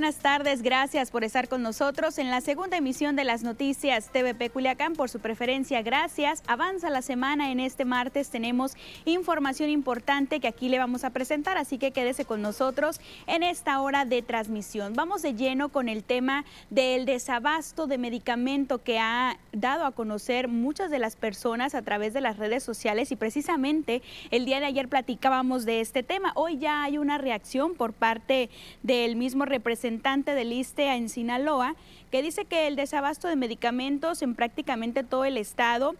Buenas tardes. Gracias por estar con nosotros en la segunda emisión de las noticias TVP Culiacán por su preferencia. Gracias. Avanza la semana. En este martes tenemos información importante que aquí le vamos a presentar, así que quédese con nosotros en esta hora de transmisión. Vamos de lleno con el tema del desabasto de medicamento que ha dado a conocer muchas de las personas a través de las redes sociales y precisamente el día de ayer platicábamos de este tema. Hoy ya hay una reacción por parte del mismo representante del ISTE en Sinaloa, que dice que el desabasto de medicamentos en prácticamente todo el estado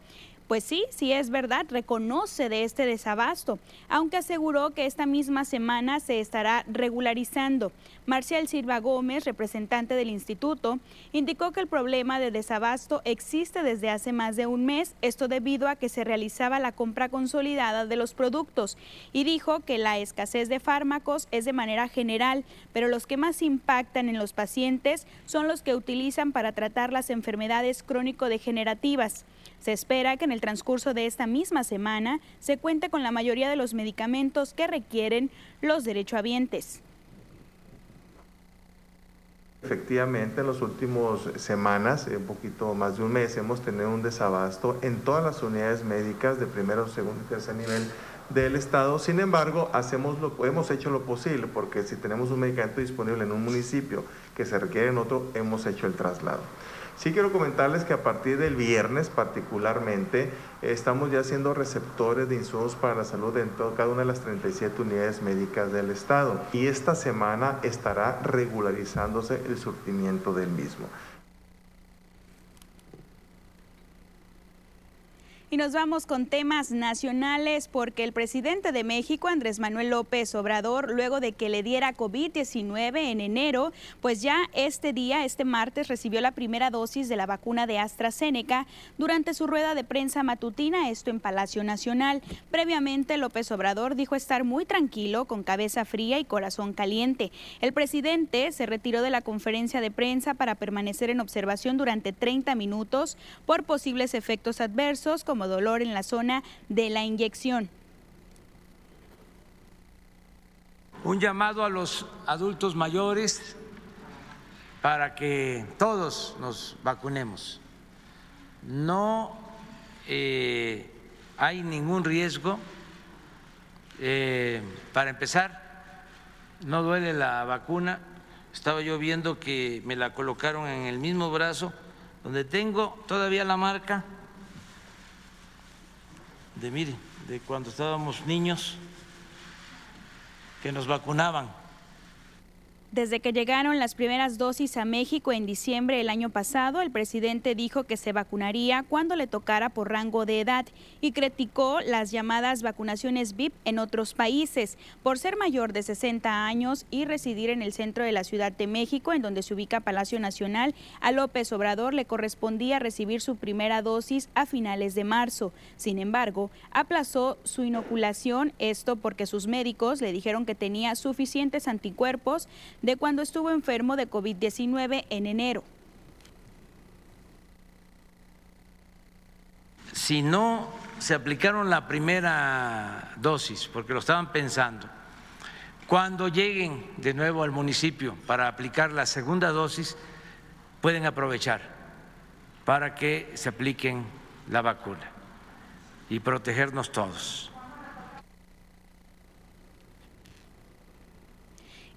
pues sí, sí es verdad, reconoce de este desabasto, aunque aseguró que esta misma semana se estará regularizando. Marcial Silva Gómez, representante del instituto, indicó que el problema de desabasto existe desde hace más de un mes, esto debido a que se realizaba la compra consolidada de los productos, y dijo que la escasez de fármacos es de manera general, pero los que más impactan en los pacientes son los que utilizan para tratar las enfermedades crónico-degenerativas. Se espera que en el transcurso de esta misma semana se cuente con la mayoría de los medicamentos que requieren los derechohabientes. Efectivamente, en las últimas semanas, un poquito más de un mes, hemos tenido un desabasto en todas las unidades médicas de primero, segundo y tercer nivel del Estado. Sin embargo, hacemos lo, hemos hecho lo posible, porque si tenemos un medicamento disponible en un municipio que se requiere en otro, hemos hecho el traslado. Sí quiero comentarles que a partir del viernes particularmente estamos ya siendo receptores de insumos para la salud en todo, cada una de las 37 unidades médicas del Estado y esta semana estará regularizándose el surtimiento del mismo. Y nos vamos con temas nacionales porque el presidente de México, Andrés Manuel López Obrador, luego de que le diera COVID-19 en enero, pues ya este día, este martes, recibió la primera dosis de la vacuna de AstraZeneca durante su rueda de prensa matutina, esto en Palacio Nacional. Previamente, López Obrador dijo estar muy tranquilo, con cabeza fría y corazón caliente. El presidente se retiró de la conferencia de prensa para permanecer en observación durante 30 minutos por posibles efectos adversos como dolor en la zona de la inyección. Un llamado a los adultos mayores para que todos nos vacunemos. No eh, hay ningún riesgo. Eh, para empezar, no duele la vacuna. Estaba yo viendo que me la colocaron en el mismo brazo donde tengo todavía la marca de, mire, de cuando estábamos niños, que nos vacunaban desde que llegaron las primeras dosis a México en diciembre del año pasado, el presidente dijo que se vacunaría cuando le tocara por rango de edad y criticó las llamadas vacunaciones VIP en otros países por ser mayor de 60 años y residir en el centro de la Ciudad de México, en donde se ubica Palacio Nacional. A López Obrador le correspondía recibir su primera dosis a finales de marzo. Sin embargo, aplazó su inoculación, esto porque sus médicos le dijeron que tenía suficientes anticuerpos de cuando estuvo enfermo de COVID-19 en enero. Si no se aplicaron la primera dosis, porque lo estaban pensando, cuando lleguen de nuevo al municipio para aplicar la segunda dosis, pueden aprovechar para que se apliquen la vacuna y protegernos todos.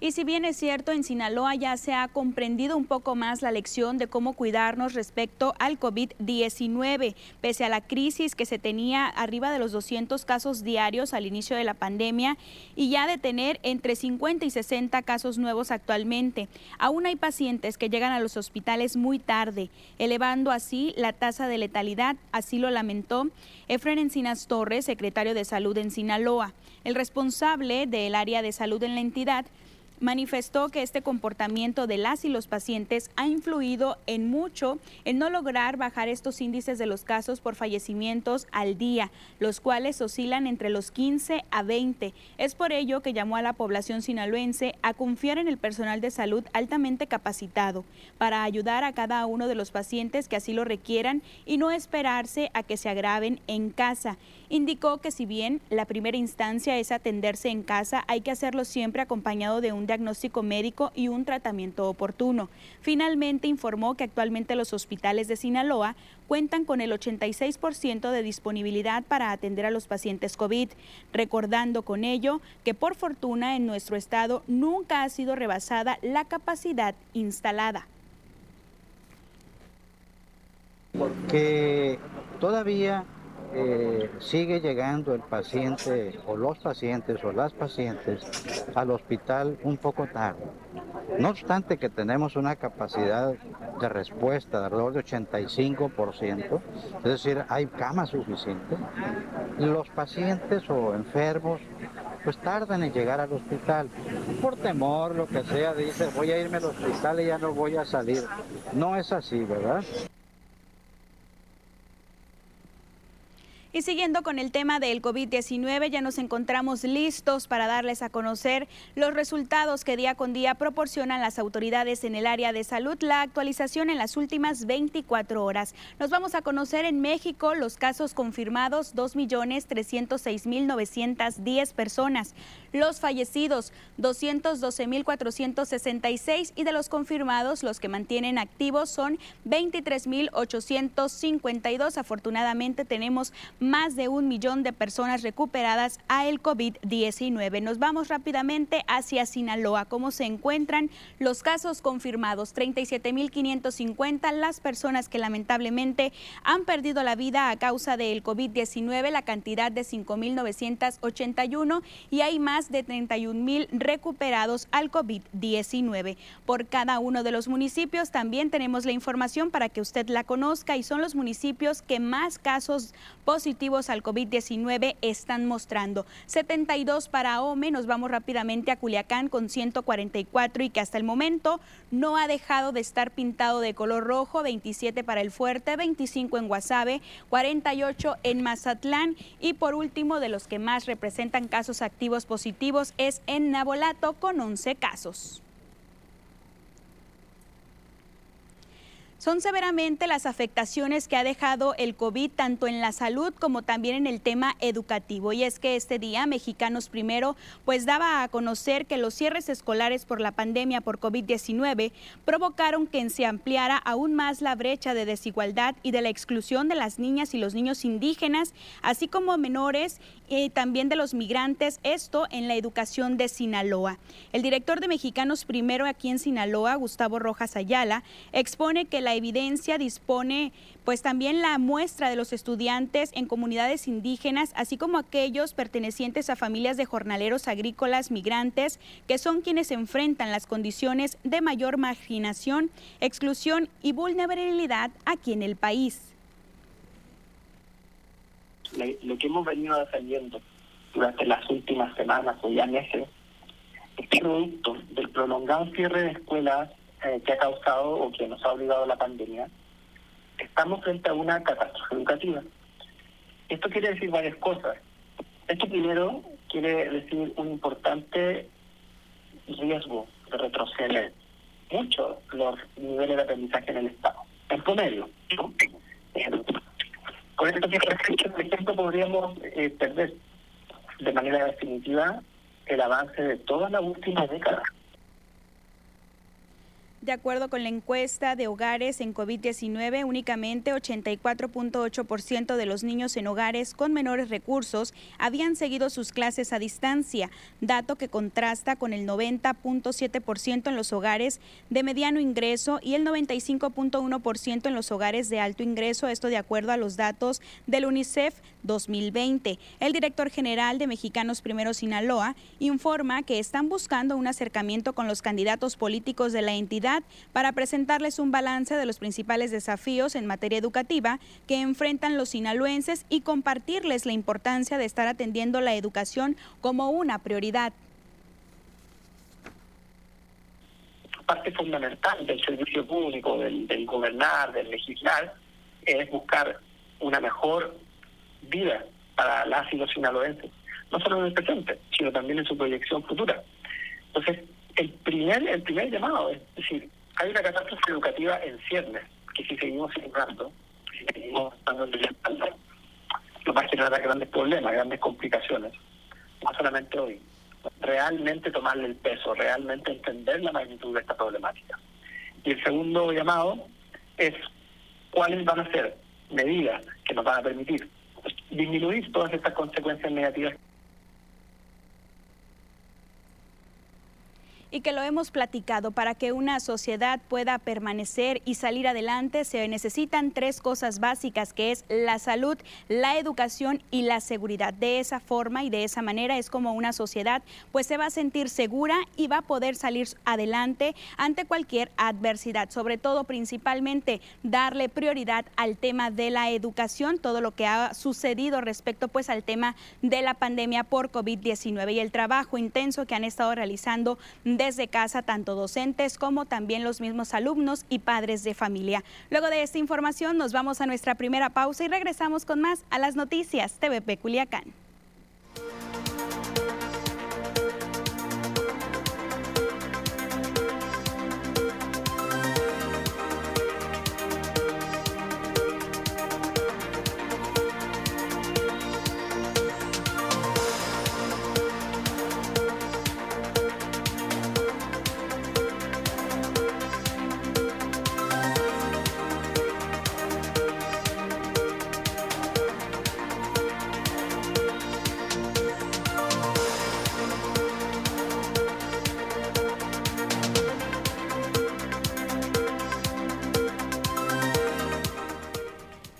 Y si bien es cierto, en Sinaloa ya se ha comprendido un poco más la lección de cómo cuidarnos respecto al COVID-19, pese a la crisis que se tenía arriba de los 200 casos diarios al inicio de la pandemia y ya de tener entre 50 y 60 casos nuevos actualmente. Aún hay pacientes que llegan a los hospitales muy tarde, elevando así la tasa de letalidad, así lo lamentó Efren Encinas Torres, secretario de Salud en Sinaloa. El responsable del área de salud en la entidad manifestó que este comportamiento de las y los pacientes ha influido en mucho en no lograr bajar estos índices de los casos por fallecimientos al día, los cuales oscilan entre los 15 a 20. Es por ello que llamó a la población sinaloense a confiar en el personal de salud altamente capacitado para ayudar a cada uno de los pacientes que así lo requieran y no esperarse a que se agraven en casa. Indicó que si bien la primera instancia es atenderse en casa, hay que hacerlo siempre acompañado de un diagnóstico médico y un tratamiento oportuno. Finalmente informó que actualmente los hospitales de Sinaloa cuentan con el 86% de disponibilidad para atender a los pacientes COVID, recordando con ello que por fortuna en nuestro estado nunca ha sido rebasada la capacidad instalada. Porque todavía eh, sigue llegando el paciente o los pacientes o las pacientes al hospital un poco tarde. No obstante que tenemos una capacidad de respuesta de alrededor de 85%, es decir, hay camas suficientes, los pacientes o enfermos pues tardan en llegar al hospital. Por temor, lo que sea, dice, voy a irme al hospital y ya no voy a salir. No es así, ¿verdad? Y siguiendo con el tema del COVID-19, ya nos encontramos listos para darles a conocer los resultados que día con día proporcionan las autoridades en el área de salud, la actualización en las últimas 24 horas. Nos vamos a conocer en México los casos confirmados, 2.306.910 personas, los fallecidos, 212.466 y de los confirmados, los que mantienen activos son 23.852. Afortunadamente tenemos más de un millón de personas recuperadas a el COVID-19. Nos vamos rápidamente hacia Sinaloa. ¿Cómo se encuentran los casos confirmados? 37.550 las personas que lamentablemente han perdido la vida a causa del COVID-19, la cantidad de 5.981 y hay más de 31.000 recuperados al COVID-19. Por cada uno de los municipios también tenemos la información para que usted la conozca y son los municipios que más casos positivos al COVID-19 están mostrando. 72 para OME, nos vamos rápidamente a Culiacán con 144 y que hasta el momento no ha dejado de estar pintado de color rojo, 27 para el Fuerte, 25 en Guasave, 48 en Mazatlán y por último de los que más representan casos activos positivos es en Nabolato con 11 casos. Son severamente las afectaciones que ha dejado el COVID tanto en la salud como también en el tema educativo. Y es que este día Mexicanos Primero pues daba a conocer que los cierres escolares por la pandemia por COVID-19 provocaron que se ampliara aún más la brecha de desigualdad y de la exclusión de las niñas y los niños indígenas, así como menores y también de los migrantes, esto en la educación de Sinaloa. El director de Mexicanos Primero aquí en Sinaloa, Gustavo Rojas Ayala, expone que la evidencia dispone pues también la muestra de los estudiantes en comunidades indígenas, así como aquellos pertenecientes a familias de jornaleros agrícolas migrantes, que son quienes enfrentan las condiciones de mayor marginación, exclusión y vulnerabilidad aquí en el país. Lo que hemos venido defendiendo durante las últimas semanas o ya meses es producto del prolongado cierre de escuelas eh, que ha causado o que nos ha obligado la pandemia, estamos frente a una catástrofe educativa. Esto quiere decir varias cosas. Esto primero quiere decir un importante riesgo de retroceder mucho los niveles de aprendizaje en el Estado, en promedio. Con esto que por ejemplo, podríamos eh, perder de manera definitiva el avance de toda la última década. De acuerdo con la encuesta de hogares en COVID-19, únicamente 84.8% de los niños en hogares con menores recursos habían seguido sus clases a distancia, dato que contrasta con el 90.7% en los hogares de mediano ingreso y el 95.1% en los hogares de alto ingreso, esto de acuerdo a los datos del UNICEF 2020. El director general de Mexicanos Primero Sinaloa informa que están buscando un acercamiento con los candidatos políticos de la entidad para presentarles un balance de los principales desafíos en materia educativa que enfrentan los sinaloenses y compartirles la importancia de estar atendiendo la educación como una prioridad. Parte fundamental del servicio público, del, gobernar, del legislar, es buscar una mejor vida para las y los sinaloenses, no solo en el presente, sino también en su proyección futura. Entonces, el primer, el primer llamado, es decir, hay una catástrofe educativa en ciernes, que si seguimos ignorando, si seguimos dando la espalda, nos va a generar grandes problemas, grandes complicaciones, no solamente hoy, realmente tomarle el peso, realmente entender la magnitud de esta problemática. Y el segundo llamado es cuáles van a ser medidas que nos van a permitir disminuir todas estas consecuencias negativas y que lo hemos platicado. Para que una sociedad pueda permanecer y salir adelante se necesitan tres cosas básicas, que es la salud, la educación y la seguridad. De esa forma y de esa manera es como una sociedad pues se va a sentir segura y va a poder salir adelante ante cualquier adversidad. Sobre todo, principalmente, darle prioridad al tema de la educación, todo lo que ha sucedido respecto pues al tema de la pandemia por COVID-19 y el trabajo intenso que han estado realizando desde casa tanto docentes como también los mismos alumnos y padres de familia. Luego de esta información nos vamos a nuestra primera pausa y regresamos con más a las noticias TVP Culiacán.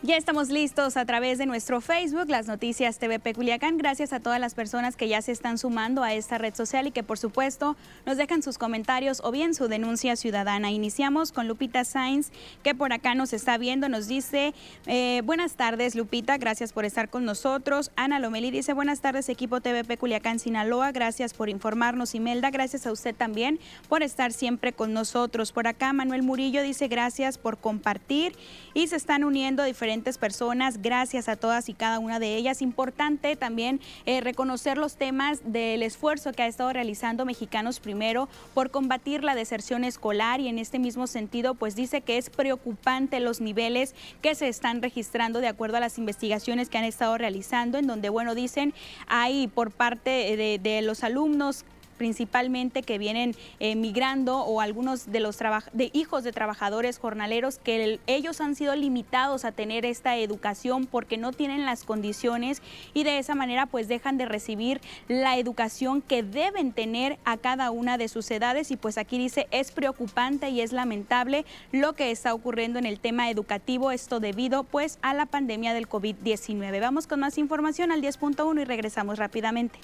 Ya estamos listos a través de nuestro Facebook, las noticias TVP Culiacán. Gracias a todas las personas que ya se están sumando a esta red social y que por supuesto nos dejan sus comentarios o bien su denuncia ciudadana. Iniciamos con Lupita Sainz, que por acá nos está viendo. Nos dice, eh, buenas tardes Lupita, gracias por estar con nosotros. Ana Lomeli dice, buenas tardes equipo TVP Culiacán Sinaloa, gracias por informarnos. Imelda, gracias a usted también por estar siempre con nosotros. Por acá Manuel Murillo dice, gracias por compartir y se están uniendo diferentes personas. Gracias a todas y cada una de ellas. Importante también eh, reconocer los temas del esfuerzo que ha estado realizando Mexicanos Primero por combatir la deserción escolar y en este mismo sentido pues dice que es preocupante los niveles que se están registrando de acuerdo a las investigaciones que han estado realizando en donde bueno dicen hay por parte de, de los alumnos principalmente que vienen eh, migrando o algunos de los de hijos de trabajadores jornaleros que ellos han sido limitados a tener esta educación porque no tienen las condiciones y de esa manera pues dejan de recibir la educación que deben tener a cada una de sus edades y pues aquí dice es preocupante y es lamentable lo que está ocurriendo en el tema educativo, esto debido pues a la pandemia del COVID-19. Vamos con más información al 10.1 y regresamos rápidamente.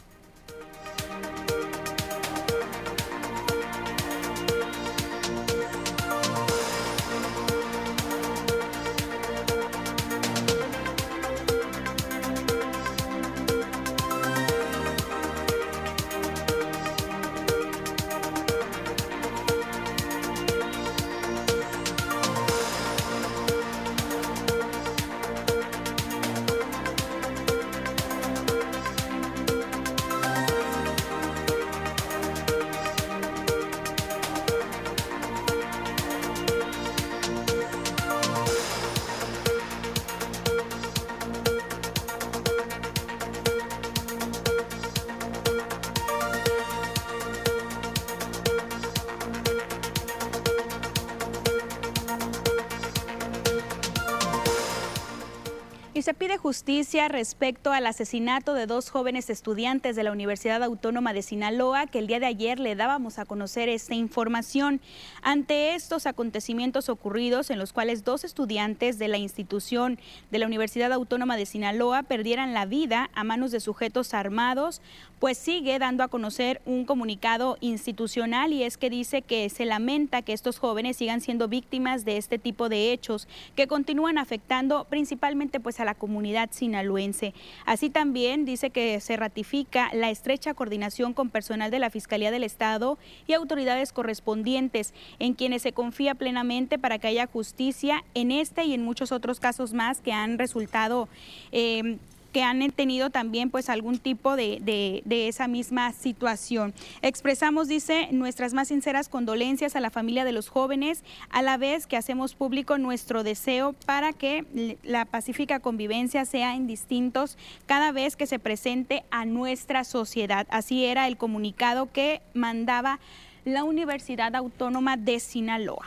Justicia respecto al asesinato de dos jóvenes estudiantes de la Universidad Autónoma de Sinaloa, que el día de ayer le dábamos a conocer esta información. Ante estos acontecimientos ocurridos, en los cuales dos estudiantes de la institución de la Universidad Autónoma de Sinaloa perdieran la vida a manos de sujetos armados, pues sigue dando a conocer un comunicado institucional y es que dice que se lamenta que estos jóvenes sigan siendo víctimas de este tipo de hechos que continúan afectando principalmente pues a la comunidad sinaloense. Así también dice que se ratifica la estrecha coordinación con personal de la Fiscalía del Estado y autoridades correspondientes en quienes se confía plenamente para que haya justicia en este y en muchos otros casos más que han resultado eh, que han tenido también pues algún tipo de, de, esa misma situación. Expresamos, dice, nuestras más sinceras condolencias a la familia de los jóvenes, a la vez que hacemos público nuestro deseo para que la pacífica convivencia sea en distintos cada vez que se presente a nuestra sociedad. Así era el comunicado que mandaba la Universidad Autónoma de Sinaloa.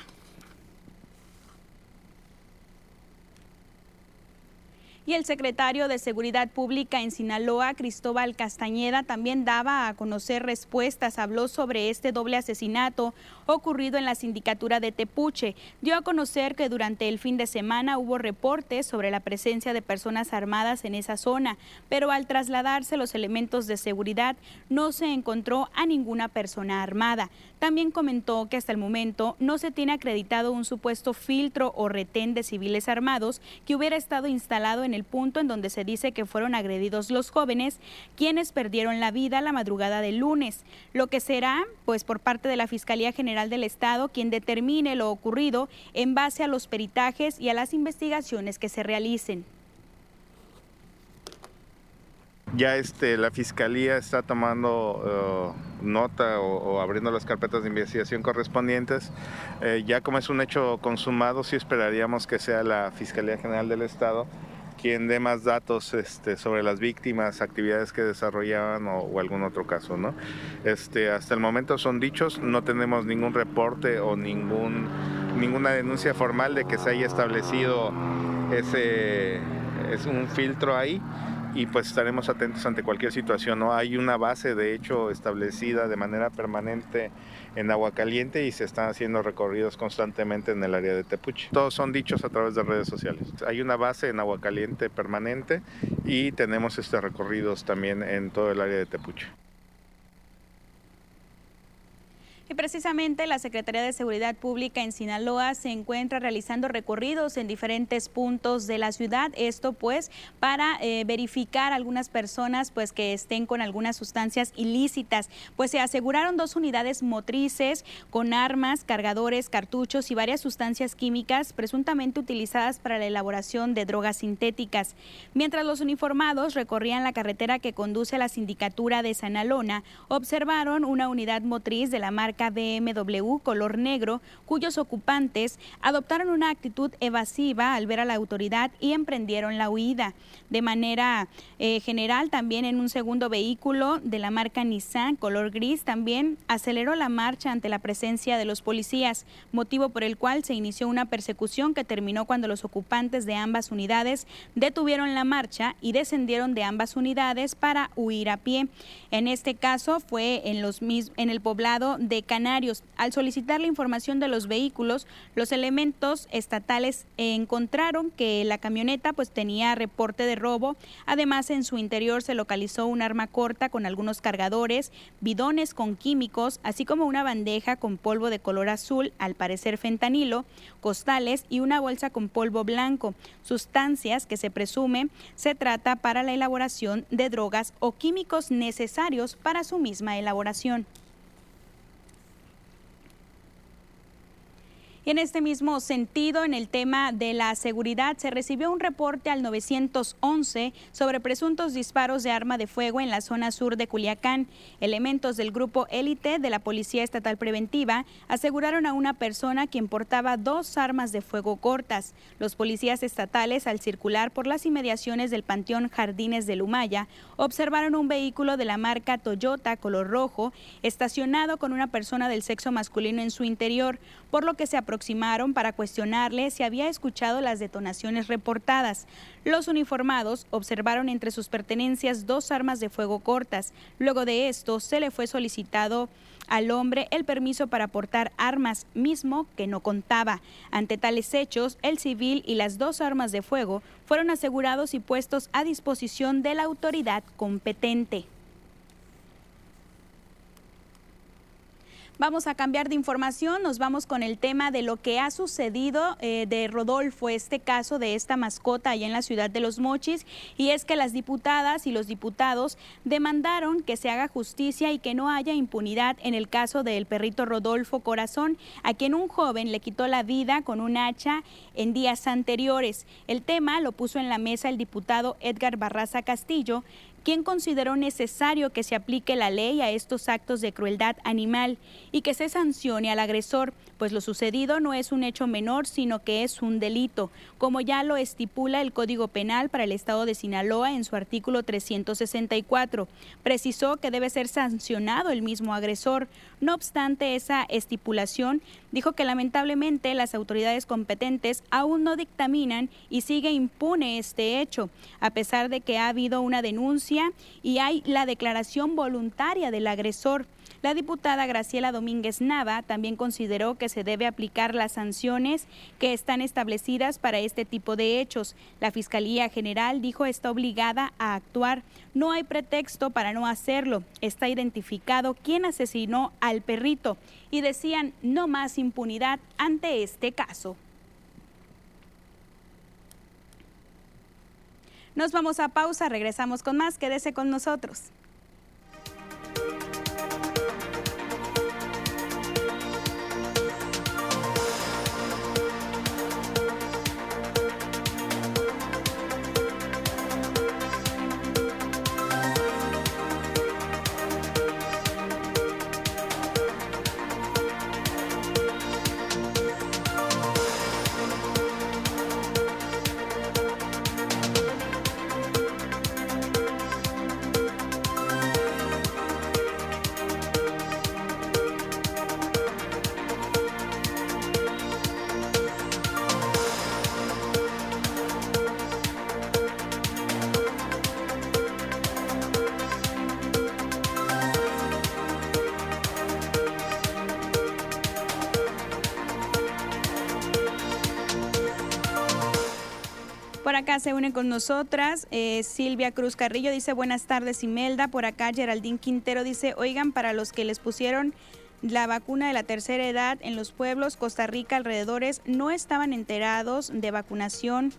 Y el secretario de Seguridad Pública en Sinaloa, Cristóbal Castañeda, también daba a conocer respuestas. Habló sobre este doble asesinato ocurrido en la sindicatura de Tepuche. Dio a conocer que durante el fin de semana hubo reportes sobre la presencia de personas armadas en esa zona, pero al trasladarse los elementos de seguridad no se encontró a ninguna persona armada. También comentó que hasta el momento no se tiene acreditado un supuesto filtro o retén de civiles armados que hubiera estado instalado en el punto en donde se dice que fueron agredidos los jóvenes, quienes perdieron la vida la madrugada del lunes. Lo que será, pues por parte de la Fiscalía General del Estado, quien determine lo ocurrido en base a los peritajes y a las investigaciones que se realicen. Ya este, la fiscalía está tomando uh, nota o, abriendo las carpetas de investigación correspondientes. Eh, ya como es un hecho consumado, sí esperaríamos que sea la Fiscalía General del Estado quien dé más datos este, sobre las víctimas, actividades que desarrollaban o, algún otro caso. ¿no? Este, hasta el momento son dichos, no tenemos ningún reporte o ningún, ninguna denuncia formal de que se haya establecido ese es un filtro ahí y pues estaremos atentos ante cualquier situación. ¿no? Hay una base de hecho establecida de manera permanente en agua caliente y se están haciendo recorridos constantemente en el área de Tepuche. Todos son dichos a través de redes sociales. Hay una base en agua caliente permanente y tenemos estos recorridos también en todo el área de Tepuche. Precisamente la Secretaría de Seguridad Pública en Sinaloa se encuentra realizando recorridos en diferentes puntos de la ciudad. Esto pues para eh, verificar algunas personas pues que estén con algunas sustancias ilícitas. Pues se aseguraron dos unidades motrices con armas, cargadores, cartuchos y varias sustancias químicas presuntamente utilizadas para la elaboración de drogas sintéticas. Mientras los uniformados recorrían la carretera que conduce a la sindicatura de Sanalona, observaron una unidad motriz de la marca BMW color negro, cuyos ocupantes adoptaron una actitud evasiva al ver a la autoridad y emprendieron la huida. De manera eh, general, también en un segundo vehículo de la marca Nissan color gris, también aceleró la marcha ante la presencia de los policías, motivo por el cual se inició una persecución que terminó cuando los ocupantes de ambas unidades detuvieron la marcha y descendieron de ambas unidades para huir a pie. En este caso fue en el poblado de Canarios. Al solicitar la información de los vehículos, los elementos estatales encontraron que la camioneta pues tenía reporte de robo. Además, en su interior se localizó un arma corta con algunos cargadores, bidones con químicos, así como una bandeja con polvo de color azul, al parecer fentanilo, costales y una bolsa con polvo blanco, sustancias que se presume se trata para la elaboración de drogas o químicos necesarios para su misma elaboración. Y en este mismo sentido, en el tema de la seguridad, se recibió un reporte al 911 sobre presuntos disparos de arma de fuego en la zona sur de Culiacán. Elementos del grupo élite de la Policía Estatal Preventiva aseguraron a una persona quien portaba dos armas de fuego cortas. Los policías estatales, al circular por las inmediaciones del Panteón Jardines de Lumaya, observaron un vehículo de la marca Toyota color rojo estacionado con una persona del sexo masculino en su interior, por lo que se para cuestionarle si había escuchado las detonaciones reportadas. Los uniformados observaron entre sus pertenencias dos armas de fuego cortas. Luego de esto, se le fue solicitado al hombre el permiso para portar armas, mismo que no contaba. Ante tales hechos, el civil y las dos armas de fuego fueron asegurados y puestos a disposición de la autoridad competente. Vamos a cambiar de información, nos vamos con el tema de lo que ha sucedido eh, de Rodolfo, este caso de esta mascota allá en la ciudad de Los Mochis, y es que las diputadas y los diputados demandaron que se haga justicia y que no haya impunidad en el caso del perrito Rodolfo Corazón, a quien un joven le quitó la vida con un hacha en días anteriores. El tema lo puso en la mesa el diputado Edgar Barraza Castillo, quien consideró necesario que se aplique la ley a estos actos de crueldad animal y que se sancione al agresor, pues lo sucedido no es un hecho menor, sino que es un delito, como ya lo estipula el Código Penal para el Estado de Sinaloa en su artículo 364. Precisó que debe ser sancionado el mismo agresor. No obstante esa estipulación, dijo que lamentablemente las autoridades competentes aún no dictaminan y sigue impune este hecho, a pesar de que ha habido una denuncia y hay la declaración voluntaria del agresor. La diputada Graciela Domínguez Nava también consideró que se debe aplicar las sanciones que están establecidas para este tipo de hechos. La Fiscalía General dijo está obligada a actuar. No hay pretexto para no hacerlo. Está identificado quién asesinó al perrito y decían no más impunidad ante este caso. Nos vamos a pausa, regresamos con más, quédese con nosotros. Se une con nosotras eh, Silvia Cruz Carrillo, dice buenas tardes Imelda. Por acá Geraldine Quintero dice, oigan, para los que les pusieron la vacuna de la tercera edad en los pueblos, Costa Rica, alrededores, no estaban enterados de vacunación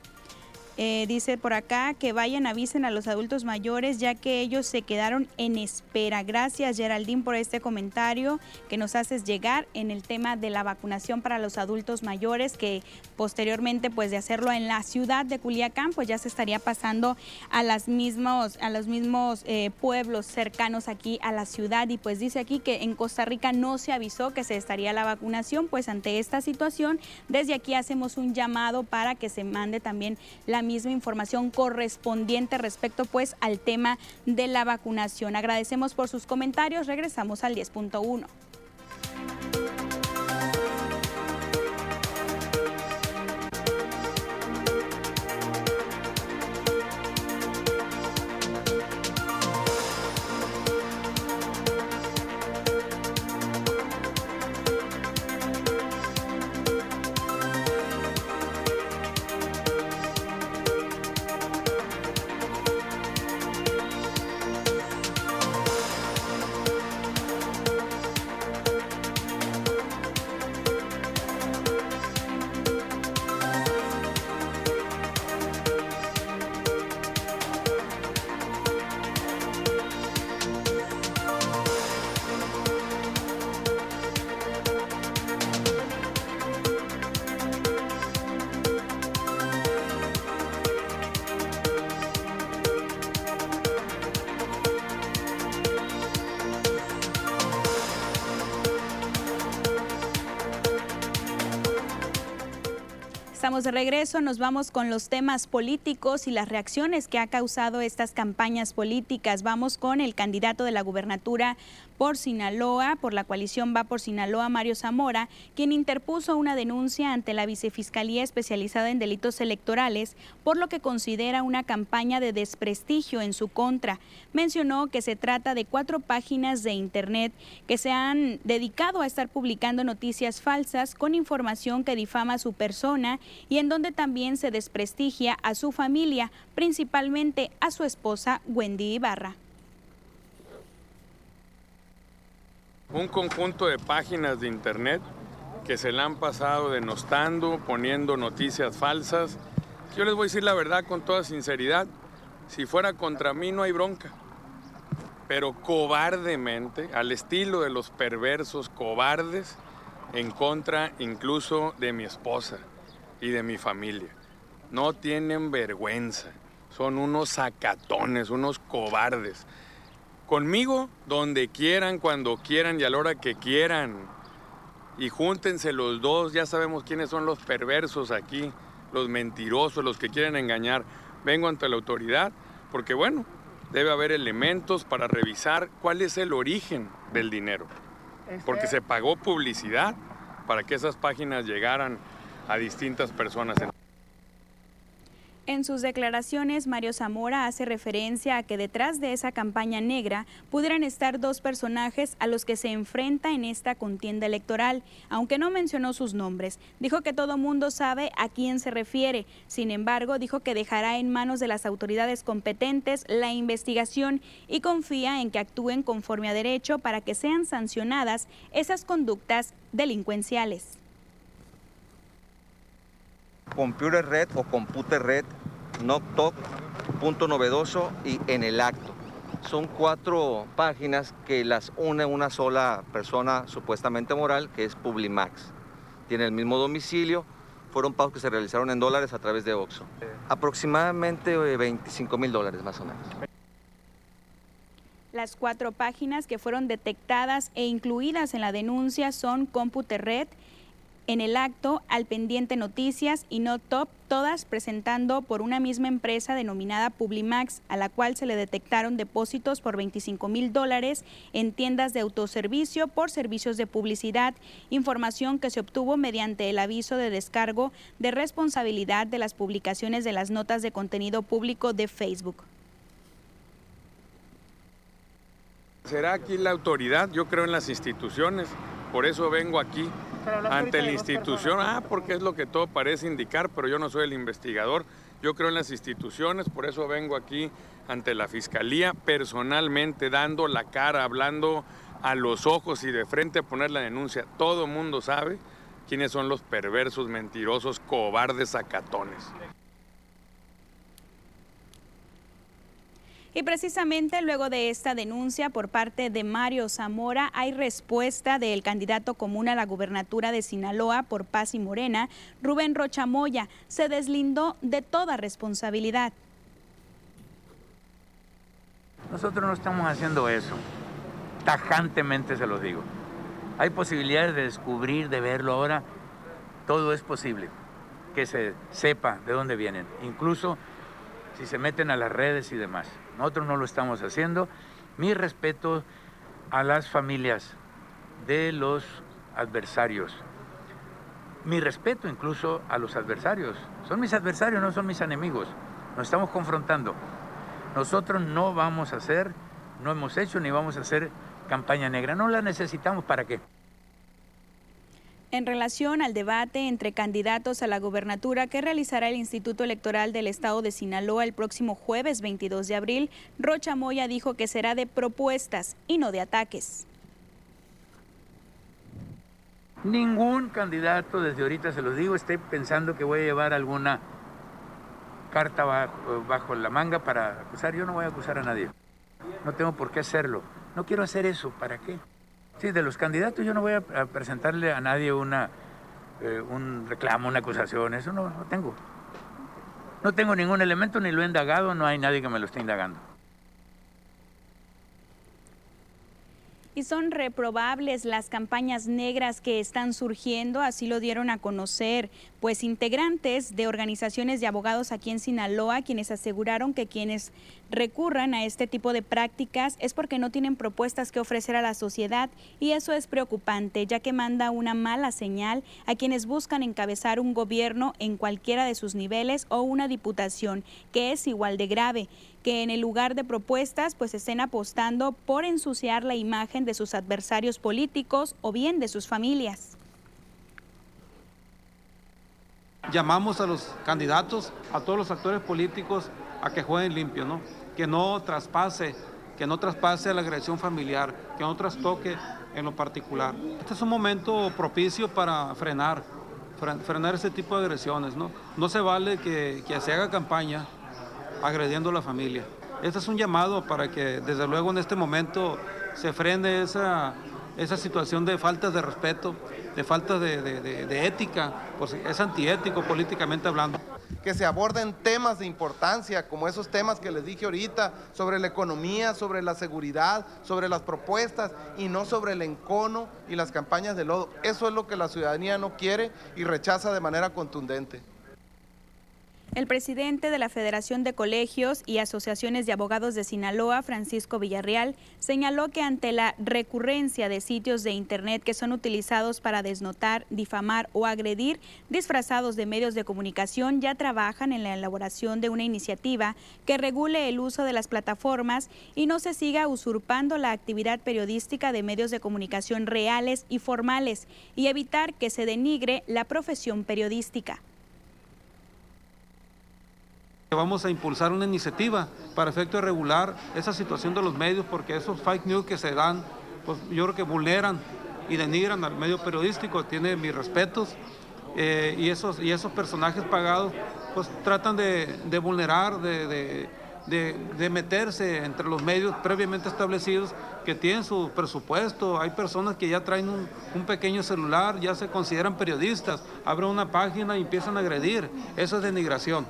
eh, dice por acá que vayan, avisen a los adultos mayores ya que ellos se quedaron en espera. Gracias Geraldine por este comentario que nos haces llegar en el tema de la vacunación para los adultos mayores que posteriormente pues de hacerlo en la ciudad de Culiacán pues ya se estaría pasando a, las mismos, a los mismos eh, pueblos cercanos aquí a la ciudad y pues dice aquí que en Costa Rica no se avisó que se estaría la vacunación pues ante esta situación desde aquí hacemos un llamado para que se mande también la misma información correspondiente respecto pues al tema de la vacunación. Agradecemos por sus comentarios. Regresamos al 10.1. De regreso, nos vamos con los temas políticos y las reacciones que ha causado estas campañas políticas. Vamos con el candidato de la gubernatura por Sinaloa, por la coalición Va por Sinaloa, Mario Zamora, quien interpuso una denuncia ante la Vicefiscalía especializada en delitos electorales por lo que considera una campaña de desprestigio en su contra. Mencionó que se trata de cuatro páginas de Internet que se han dedicado a estar publicando noticias falsas con información que difama su persona y en donde también se desprestigia a su familia, principalmente a su esposa Wendy Ibarra. Un conjunto de páginas de internet que se la han pasado denostando, poniendo noticias falsas. Yo les voy a decir la verdad con toda sinceridad, si fuera contra mí no hay bronca, pero cobardemente, al estilo de los perversos cobardes, en contra incluso de mi esposa y de mi familia. No tienen vergüenza, son unos sacatones, unos cobardes. Conmigo, donde quieran, cuando quieran y a la hora que quieran. Y júntense los dos, ya sabemos quiénes son los perversos aquí, los mentirosos, los que quieren engañar. Vengo ante la autoridad porque, bueno, debe haber elementos para revisar cuál es el origen del dinero. Porque se pagó publicidad para que esas páginas llegaran a distintas personas. En sus declaraciones, Mario Zamora hace referencia a que detrás de esa campaña negra pudieran estar dos personajes a los que se enfrenta en esta contienda electoral, aunque no mencionó sus nombres. Dijo que todo mundo sabe a quién se refiere. Sin embargo, dijo que dejará en manos de las autoridades competentes la investigación y confía en que actúen conforme a derecho para que sean sancionadas esas conductas delincuenciales. Computer Red o Computer Red, Knock Punto Novedoso y En el Acto. Son cuatro páginas que las une una sola persona supuestamente moral, que es Publimax. Tiene el mismo domicilio, fueron pagos que se realizaron en dólares a través de Oxxo. Aproximadamente 25 eh, mil dólares más o menos. Las cuatro páginas que fueron detectadas e incluidas en la denuncia son Computer Red, en el acto Al Pendiente Noticias y No Top, todas presentando por una misma empresa denominada Publimax, a la cual se le detectaron depósitos por 25 mil dólares en tiendas de autoservicio por servicios de publicidad, información que se obtuvo mediante el aviso de descargo de responsabilidad de las publicaciones de las notas de contenido público de Facebook. ¿Será aquí la autoridad? Yo creo en las instituciones, por eso vengo aquí ante la institución, ah, porque es lo que todo parece indicar, pero yo no soy el investigador, yo creo en las instituciones, por eso vengo aquí ante la Fiscalía personalmente, dando la cara, hablando a los ojos y de frente a poner la denuncia. Todo mundo sabe quiénes son los perversos, mentirosos, cobardes, acatones. Y precisamente luego de esta denuncia por parte de Mario Zamora hay respuesta del candidato común a la gubernatura de Sinaloa por Paz y Morena, Rubén Rochamoya. Se deslindó de toda responsabilidad. Nosotros no estamos haciendo eso. Tajantemente se lo digo. Hay posibilidades de descubrir, de verlo ahora. Todo es posible. Que se sepa de dónde vienen. Incluso si se meten a las redes y demás. Nosotros no lo estamos haciendo. Mi respeto a las familias de los adversarios. Mi respeto incluso a los adversarios. Son mis adversarios, no son mis enemigos. Nos estamos confrontando. Nosotros no vamos a hacer, no hemos hecho ni vamos a hacer campaña negra. No la necesitamos para qué en relación al debate entre candidatos a la gubernatura que realizará el Instituto Electoral del Estado de Sinaloa el próximo jueves 22 de abril, Rocha Moya dijo que será de propuestas y no de ataques. Ningún candidato, desde ahorita se lo digo, esté pensando que voy a llevar alguna carta bajo, la manga para acusar. Yo no voy a acusar a nadie. No tengo por qué hacerlo. No quiero hacer eso. ¿Para qué? Sí, de los candidatos yo no voy a, presentarle a nadie una, eh, un reclamo, una acusación, eso no, tengo. No tengo ningún elemento, ni lo he indagado, no hay nadie que me lo esté indagando. y son reprobables las campañas negras que están surgiendo, así lo dieron a conocer, pues integrantes de organizaciones de abogados aquí en Sinaloa, quienes aseguraron que quienes recurran a este tipo de prácticas es porque no tienen propuestas que ofrecer a la sociedad y eso es preocupante, ya que manda una mala señal a quienes buscan encabezar un gobierno en cualquiera de sus niveles o una diputación, que es igual de grave que en el lugar de propuestas pues estén apostando por ensuciar la imagen de sus adversarios políticos o bien de sus familias. Llamamos a los candidatos, a todos los actores políticos a que jueguen limpio, ¿no? Que no traspase que no traspase la agresión familiar, que no trastoque en lo particular. Este es un momento propicio para frenar, frenar ese tipo de agresiones. No, no se vale que, se haga campaña agrediendo a la familia. Este es un llamado para que desde luego en este momento se frene esa, esa situación de falta de respeto, de falta de, de ética, pues es antiético políticamente hablando que se aborden temas de importancia, como esos temas que les dije ahorita, sobre la economía, sobre la seguridad, sobre las propuestas y no sobre el encono y las campañas de lodo. Eso es lo que la ciudadanía no quiere y rechaza de manera contundente. El presidente de la Federación de Colegios y Asociaciones de Abogados de Sinaloa, Francisco Villarreal, señaló que ante la recurrencia de sitios de Internet que son utilizados para desnotar, difamar o agredir disfrazados de medios de comunicación, ya trabajan en la elaboración de una iniciativa que regule el uso de las plataformas y no se siga usurpando la actividad periodística de medios de comunicación reales y formales y evitar que se denigre la profesión periodística. Vamos a impulsar una iniciativa para efecto de regular esa situación de los medios porque esos fake news que se dan, pues yo creo que vulneran y denigran al medio periodístico, tiene mis respetos. Eh, y, esos, y esos personajes pagados pues tratan de, vulnerar, de, meterse entre los medios previamente establecidos que tienen su presupuesto. Hay personas que ya traen un, un, pequeño celular, ya se consideran periodistas, abren una página y empiezan a agredir. Eso es denigración.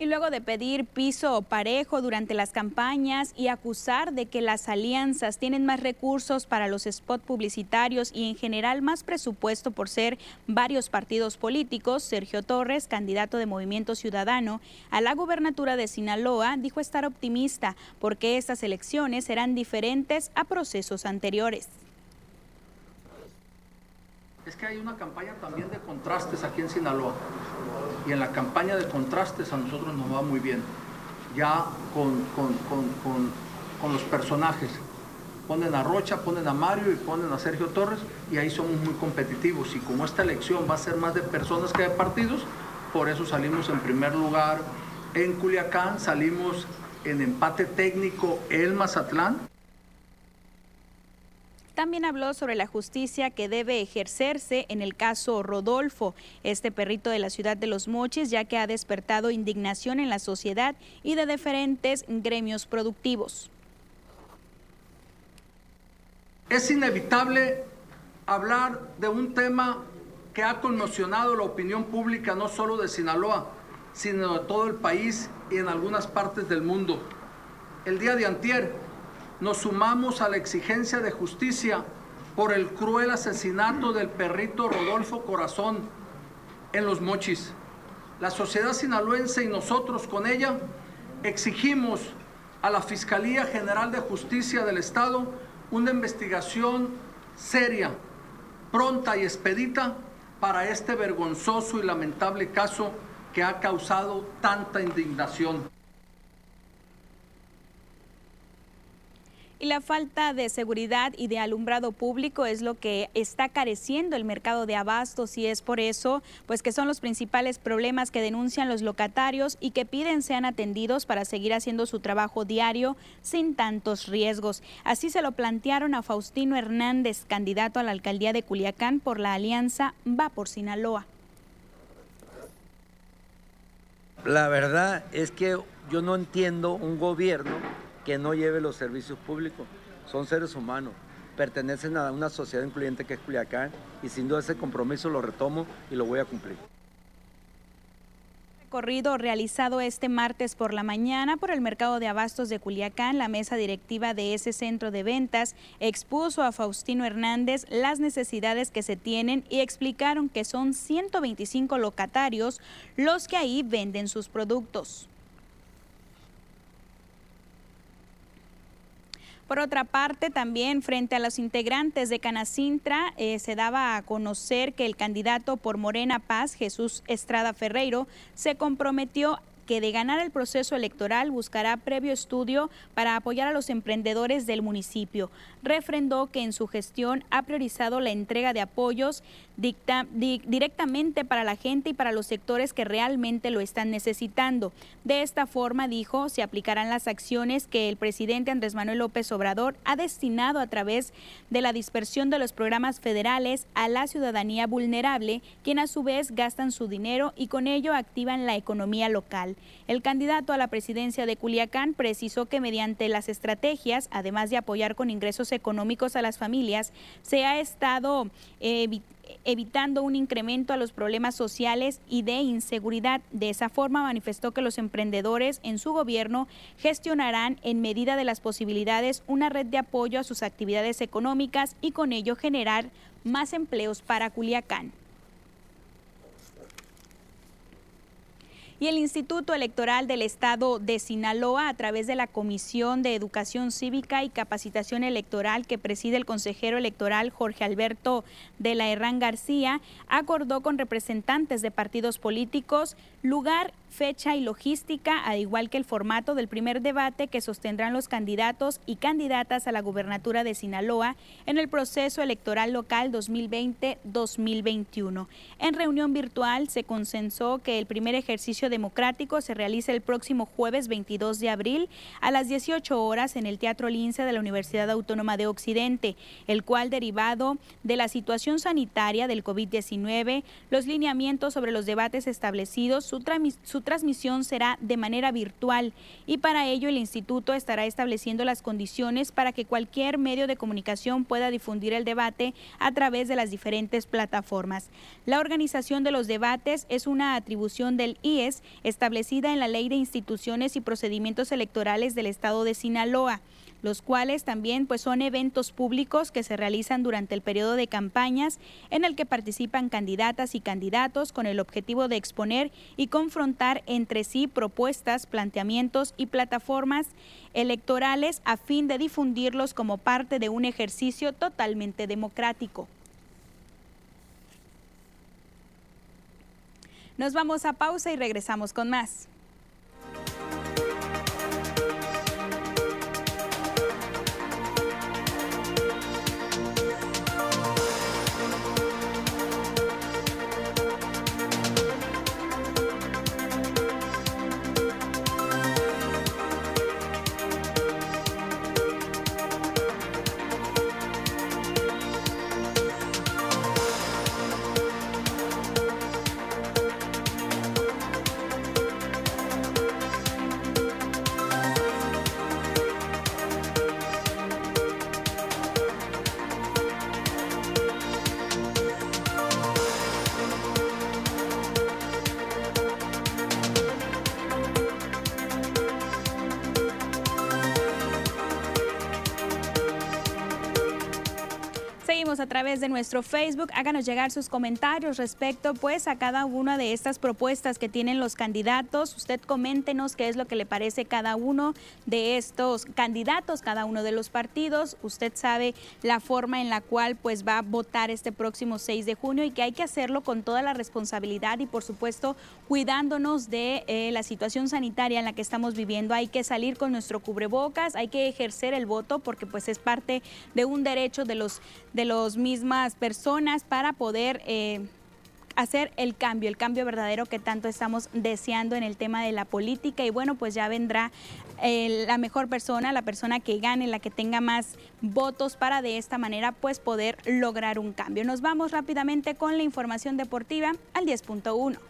Y luego de pedir piso parejo durante las campañas y acusar de que las alianzas tienen más recursos para los spots publicitarios y en general más presupuesto por ser varios partidos políticos, Sergio Torres, candidato de Movimiento Ciudadano a la gubernatura de Sinaloa, dijo estar optimista porque estas elecciones serán diferentes a procesos anteriores es que hay una campaña también de contrastes aquí en Sinaloa. Y en la campaña de contrastes a nosotros nos va muy bien. Ya con, con, los personajes. Ponen a Rocha, ponen a Mario y ponen a Sergio Torres y ahí somos muy competitivos. Y como esta elección va a ser más de personas que de partidos, por eso salimos en primer lugar en Culiacán, salimos en empate técnico el Mazatlán. También habló sobre la justicia que debe ejercerse en el caso Rodolfo, este perrito de la ciudad de Los Mochis, ya que ha despertado indignación en la sociedad y de diferentes gremios productivos. Es inevitable hablar de un tema que ha conmocionado la opinión pública no solo de Sinaloa, sino de todo el país y en algunas partes del mundo. El día de antier, nos sumamos a la exigencia de justicia por el cruel asesinato del perrito Rodolfo Corazón en Los Mochis. La sociedad sinaloense y nosotros con ella exigimos a la Fiscalía General de Justicia del Estado una investigación seria, pronta y expedita para este vergonzoso y lamentable caso que ha causado tanta indignación. Y la falta de seguridad y de alumbrado público es lo que está careciendo el mercado de abastos y es por eso pues que son los principales problemas que denuncian los locatarios y que piden sean atendidos para seguir haciendo su trabajo diario sin tantos riesgos. Así se lo plantearon a Faustino Hernández, candidato a la alcaldía de Culiacán por la alianza Va por Sinaloa. La verdad es que yo no entiendo un gobierno que no lleve los servicios públicos. Son seres humanos, pertenecen a una sociedad incluyente que es Culiacán y sin duda ese compromiso lo retomo y lo voy a cumplir recorrido realizado este martes por la mañana por el mercado de abastos de Culiacán, la mesa directiva de ese centro de ventas expuso a Faustino Hernández las necesidades que se tienen y explicaron que son 125 locatarios los que ahí venden sus productos. Por otra parte, también frente a los integrantes de Canacintra, eh, se daba a conocer que el candidato por Morena Paz, Jesús Estrada Ferreiro, se comprometió que de ganar el proceso electoral buscará previo estudio para apoyar a los emprendedores del municipio. Refrendó que en su gestión ha priorizado la entrega de apoyos directamente para la gente y para los sectores que realmente lo están necesitando. De esta forma, dijo, se aplicarán las acciones que el presidente Andrés Manuel López Obrador ha destinado a través de la dispersión de los programas federales a la ciudadanía vulnerable, quien a su vez gastan su dinero y con ello activan la economía local. El candidato a la presidencia de Culiacán precisó que mediante las estrategias, además de apoyar con ingresos económicos a las familias, se ha estado evitando un incremento a los problemas sociales y de inseguridad. De esa forma manifestó que los emprendedores en su gobierno gestionarán en medida de las posibilidades una red de apoyo a sus actividades económicas y con ello generar más empleos para Culiacán. Y el Instituto Electoral del Estado de Sinaloa, a través de la Comisión de Educación Cívica y Capacitación Electoral que preside el consejero electoral Jorge Alberto de la Herrán García, acordó con representantes de partidos políticos lugar fecha y logística, al igual que el formato del primer debate que sostendrán los candidatos y candidatas a la gubernatura de Sinaloa en el proceso electoral local 2020-2021. En reunión virtual se consensó que el primer ejercicio democrático se realice el próximo jueves 22 de abril a las 18 horas en el Teatro Lince de la Universidad Autónoma de Occidente, el cual derivado de la situación sanitaria del COVID-19, los lineamientos sobre los debates establecidos, su, su su transmisión será de manera virtual y para ello el instituto estará estableciendo las condiciones para que cualquier medio de comunicación pueda difundir el debate a través de las diferentes plataformas. La organización de los debates es una atribución del IES establecida en la Ley de Instituciones y Procedimientos Electorales del Estado de Sinaloa los cuales también pues son eventos públicos que se realizan durante el periodo de campañas en el que participan candidatas y candidatos con el objetivo de exponer y confrontar entre sí propuestas, planteamientos y plataformas electorales a fin de difundirlos como parte de un ejercicio totalmente democrático. Nos vamos a pausa y regresamos con más. A través de nuestro Facebook. Háganos llegar sus comentarios respecto pues a cada una de estas propuestas que tienen los candidatos. Usted coméntenos qué es lo que le parece cada uno de estos candidatos, cada uno de los partidos. Usted sabe la forma en la cual pues va a votar este próximo 6 de junio y que hay que hacerlo con toda la responsabilidad y por supuesto cuidándonos de eh, la situación sanitaria en la que estamos viviendo. Hay que salir con nuestro cubrebocas, hay que ejercer el voto porque pues es parte de un derecho de los de los mismas personas para poder eh, hacer el cambio, el cambio verdadero que tanto estamos deseando en el tema de la política y bueno, pues ya vendrá eh, la mejor persona, la persona que gane, la que tenga más votos para de esta manera pues poder lograr un cambio. Nos vamos rápidamente con la información deportiva al 10.1.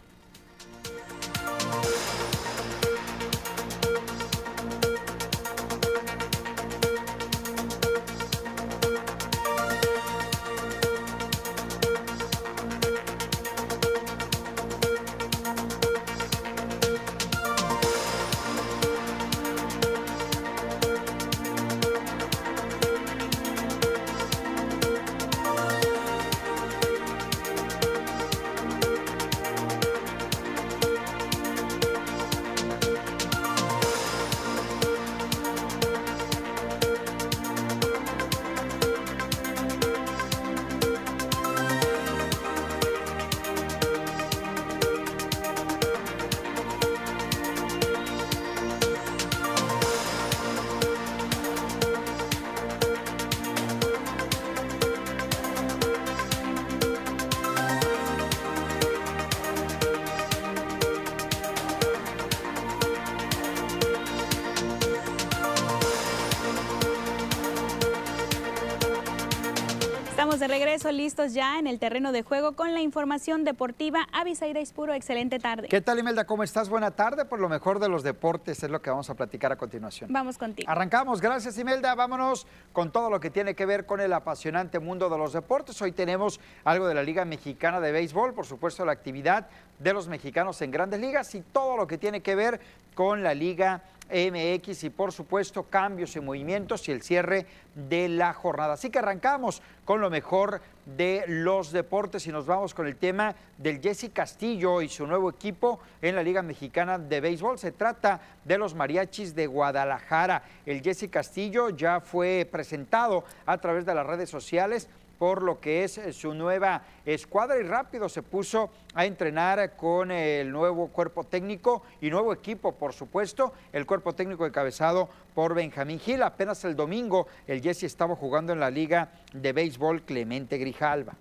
regreso, listos ya en el terreno de juego con la información deportiva. Avisaira Ispuro, excelente tarde. ¿Qué tal, Imelda? ¿Cómo estás? Buena tarde. Por lo mejor de los deportes es lo que vamos a platicar a continuación. Vamos contigo. Arrancamos. Gracias, Imelda. Vámonos con todo lo que tiene que ver con el apasionante mundo de los deportes. Hoy tenemos algo de la Liga Mexicana de Béisbol, por supuesto, la actividad de los mexicanos en grandes ligas y todo lo que tiene que ver con la Liga MX y por supuesto cambios y movimientos y el cierre de la jornada. Así que arrancamos con lo mejor de los deportes y nos vamos con el tema del Jesse Castillo y su nuevo equipo en la Liga Mexicana de Béisbol. Se trata de los Mariachis de Guadalajara. El Jesse Castillo ya fue presentado a través de las redes sociales por lo que es eh, su nueva escuadra y rápido se puso a entrenar con el nuevo cuerpo técnico y nuevo equipo, por supuesto, el cuerpo técnico encabezado por Benjamín Gil. Apenas el domingo el Jesse estaba jugando en la Liga de Béisbol Clemente Grijalva.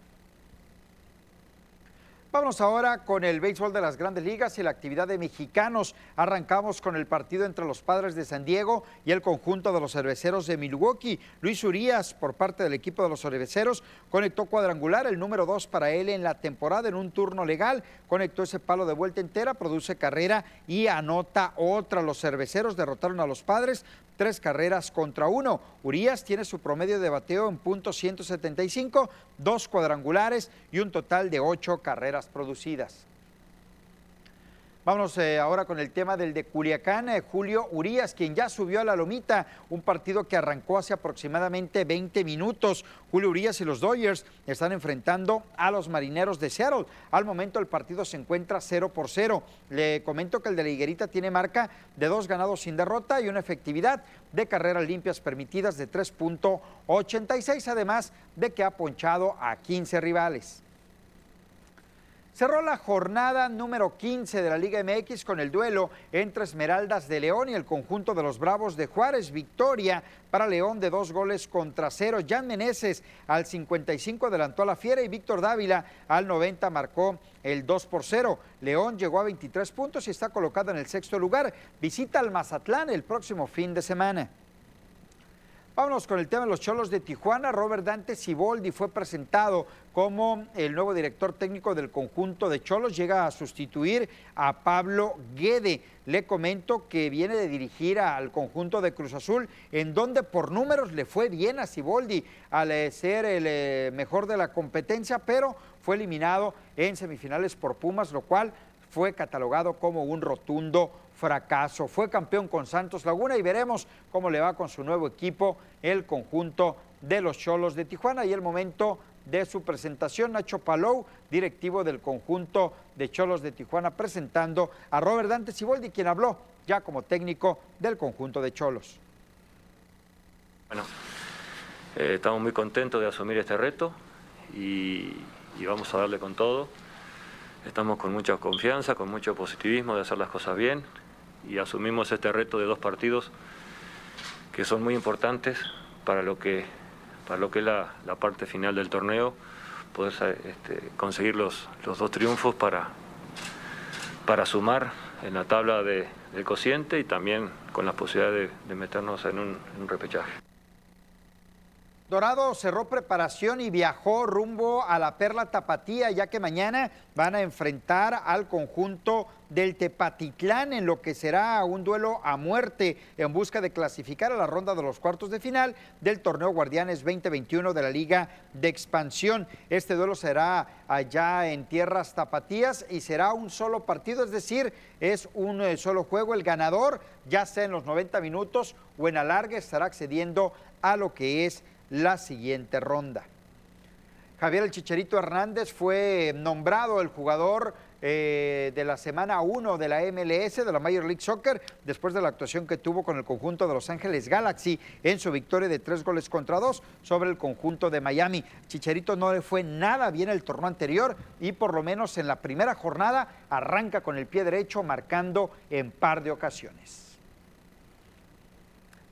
Vámonos ahora con el béisbol de las grandes ligas y la actividad de mexicanos. Arrancamos con el partido entre los padres de San Diego y el conjunto de los cerveceros de Milwaukee. Luis Urias, por parte del equipo de los cerveceros, conectó cuadrangular, el número dos para él en la temporada en un turno legal. Conectó ese palo de vuelta entera, produce carrera y anota otra. Los cerveceros derrotaron a los padres tres carreras contra uno. Urias tiene su promedio de bateo en punto 175, dos cuadrangulares y un total de ocho carreras producidas. Vámonos eh, ahora con el tema del de Culiacán, eh, Julio Urias, quien ya subió a la lomita, un partido que arrancó hace aproximadamente 20 minutos. Julio Urias y los Dodgers están enfrentando a los marineros de Seattle. Al momento el partido se encuentra 0 por 0. Le comento que el de la Higuerita tiene marca de dos ganados sin derrota y una efectividad de carreras limpias permitidas de 3.86, además de que ha ponchado a 15 rivales. Cerró la jornada número 15 de la Liga MX con el duelo entre Esmeraldas de León y el conjunto de los Bravos de Juárez. Victoria para León de dos goles contra cero. Jan Meneses al 55 adelantó a la Fiera y Víctor Dávila al 90 marcó el 2 por 0. León llegó a 23 puntos y está colocado en el sexto lugar. Visita al Mazatlán el próximo fin de semana. Vámonos con el tema de los Cholos de Tijuana. Robert Dante Siboldi fue presentado como el nuevo director técnico del conjunto de Cholos. Llega a sustituir a Pablo Guede. Le comento que viene de dirigir al conjunto de Cruz Azul, en donde por números le fue bien a Siboldi al eh, ser el eh, mejor de la competencia, pero fue eliminado en semifinales por Pumas, lo cual fue catalogado como un rotundo fracaso. Fue campeón con Santos Laguna y veremos cómo le va con su nuevo equipo, el conjunto de los Cholos de Tijuana. Y el momento de su presentación, Nacho Palou, directivo del conjunto de Cholos de Tijuana, presentando a Robert Dante Siboldi, quien habló ya como técnico del conjunto de Cholos. Bueno, eh, estamos muy contentos de asumir este reto y vamos a darle con todo. Estamos con mucha confianza, con mucho positivismo de hacer las cosas bien y asumimos este reto de dos partidos que son muy importantes para lo que, para lo que es la, parte final del torneo, poder este, conseguir los, los, dos triunfos para, para sumar en la tabla de, del cociente y también con la posibilidad de, meternos en un, en un repechaje. Dorado cerró preparación y viajó rumbo a la Perla Tapatía, ya que mañana van a enfrentar al conjunto del Tepatitlán en lo que será un duelo a muerte en busca de clasificar a la ronda de los cuartos de final del torneo Guardianes 2021 de la Liga de Expansión. Este duelo será allá en tierras tapatías y será un solo partido, es decir, es un eh, solo juego. El ganador, ya sea en los 90 minutos o en alargue, estará accediendo a lo que es la siguiente ronda. Javier El Chicharito Hernández fue nombrado el jugador eh, de la semana 1 de la MLS, de la Major League Soccer, después de la actuación que tuvo con el conjunto de Los Ángeles Galaxy en su victoria de tres goles contra dos sobre el conjunto de Miami. Chicharito no le fue nada bien el torneo anterior y por lo menos en la primera jornada arranca con el pie derecho marcando en par de ocasiones.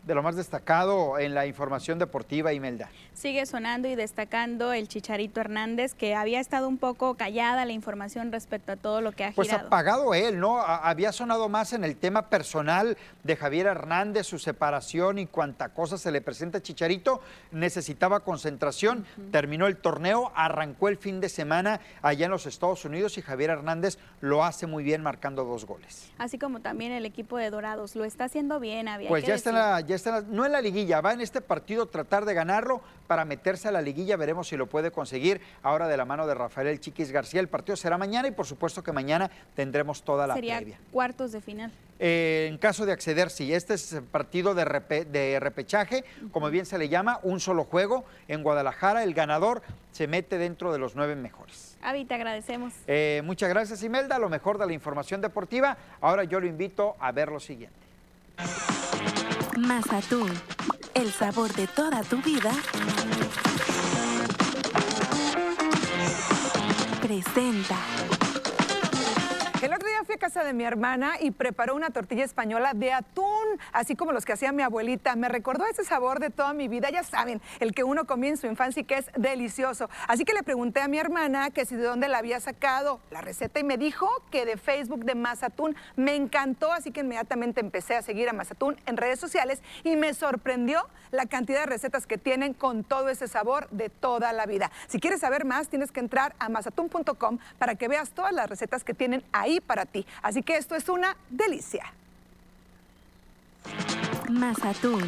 De lo más destacado en la información deportiva, Imelda. Sigue sonando y destacando el Chicharito Hernández, que había estado un poco callada la información respecto a todo lo que ha pues girado. Pues apagado él, ¿no? Había sonado más en el tema personal de Javier Hernández, su separación y cuánta cosa se le presenta a Chicharito. Necesitaba concentración, terminó el torneo, arrancó el fin de semana allá en los Estados Unidos y Javier Hernández lo hace muy bien marcando dos goles. Así como también el equipo de Dorados, lo está haciendo bien, había Pues que ya está, la, ya está, no en la liguilla, va en este partido tratar de ganarlo para meterse a la liguilla, veremos si lo puede conseguir ahora de la mano de Rafael El Chiquis García. El partido será mañana y por supuesto que mañana tendremos toda la Sería previa. cuartos de final. Eh, en caso de acceder, sí, este es partido de, repe, de repechaje, como bien se le llama, un solo juego en Guadalajara, el ganador se mete dentro de los nueve mejores. Avi, te agradecemos. Eh, muchas gracias, Imelda, lo mejor de la información deportiva. Ahora yo lo invito a ver lo siguiente. Mazatún, el sabor de toda tu vida, presenta. Fui a casa de mi hermana y preparó una tortilla española de atún, así como los que hacía mi abuelita. Me recordó ese sabor de toda mi vida, ya saben, el que uno comía en su infancia y que es delicioso. Así que le pregunté a mi hermana que si de dónde la había sacado la receta y me dijo que de Facebook de Mazatún. Me encantó, así que inmediatamente empecé a seguir a Mazatún en redes sociales y me sorprendió la cantidad de recetas que tienen con todo ese sabor de toda la vida. Si quieres saber más, tienes que entrar a mazatún.com para que veas todas las recetas que tienen ahí para ti. Así que esto es una delicia. Mazatún,